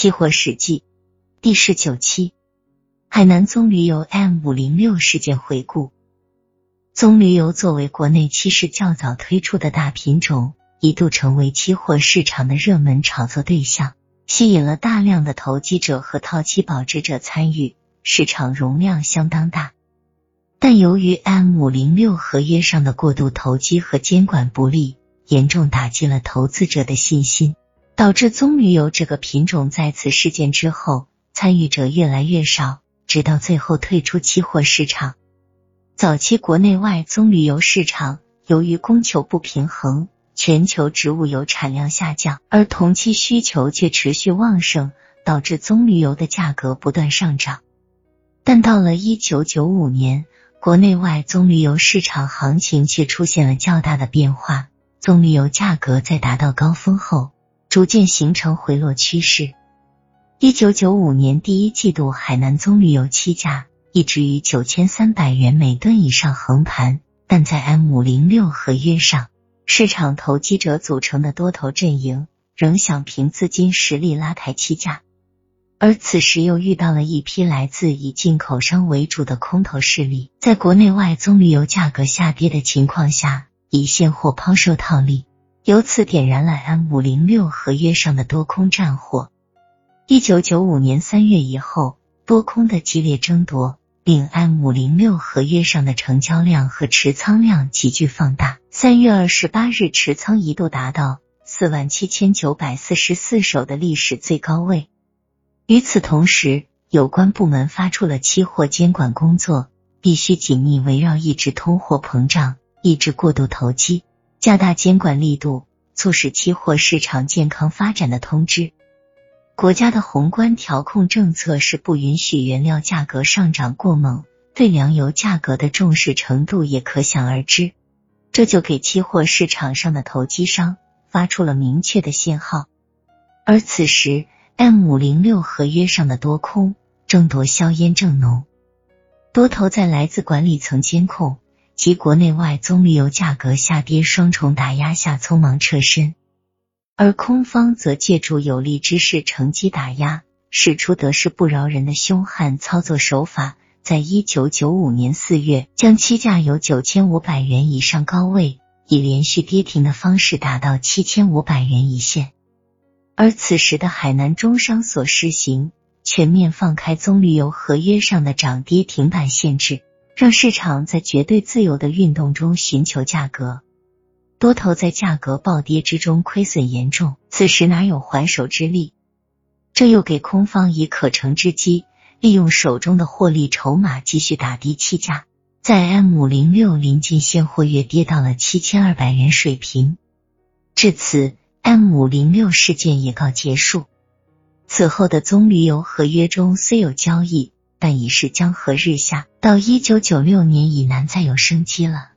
期货史记第十九期，海南棕榈油 M 五零六事件回顾。棕榈油作为国内期市较早推出的大品种，一度成为期货市场的热门炒作对象，吸引了大量的投机者和套期保值者参与，市场容量相当大。但由于 M 五零六合约上的过度投机和监管不力，严重打击了投资者的信心。导致棕榈油这个品种在此事件之后参与者越来越少，直到最后退出期货市场。早期国内外棕榈油市场由于供求不平衡，全球植物油产量下降，而同期需求却持续旺盛，导致棕榈油的价格不断上涨。但到了一九九五年，国内外棕榈油市场行情却出现了较大的变化，棕榈油价格在达到高峰后。逐渐形成回落趋势。一九九五年第一季度，海南棕榈油期价一直于九千三百元每吨以上横盘，但在 M 五零六合约上，市场投机者组成的多头阵营仍想凭资金实力拉抬期价，而此时又遇到了一批来自以进口商为主的空头势力，在国内外棕榈油价格下跌的情况下，以现货抛售套利。由此点燃了 M 五零六合约上的多空战火。一九九五年三月以后，多空的激烈争夺令 M 五零六合约上的成交量和持仓量急剧放大。三月二十八日，持仓一度达到四万七千九百四十四手的历史最高位。与此同时，有关部门发出了期货监管工作必须紧密围绕抑制通货膨胀、抑制过度投机。加大监管力度，促使期货市场健康发展的通知。国家的宏观调控政策是不允许原料价格上涨过猛，对粮油价格的重视程度也可想而知。这就给期货市场上的投机商发出了明确的信号。而此时，M 五零六合约上的多空争夺硝烟正浓，多头在来自管理层监控。及国内外棕榈油价格下跌双重打压下，匆忙撤身，而空方则借助有利之势乘机打压，使出得势不饶人的凶悍操作手法。在一九九五年四月，将期价由九千五百元以上高位，以连续跌停的方式打到七千五百元一线。而此时的海南中商所实行全面放开棕榈油合约上的涨跌停板限制。让市场在绝对自由的运动中寻求价格，多头在价格暴跌之中亏损严重，此时哪有还手之力？这又给空方以可乘之机，利用手中的获利筹码继续打低气价，在 M 五零六临近现货月跌到了七千二百元水平。至此，M 五零六事件也告结束。此后的棕榈油合约中虽有交易。但已是江河日下，到一九九六年已难再有生机了。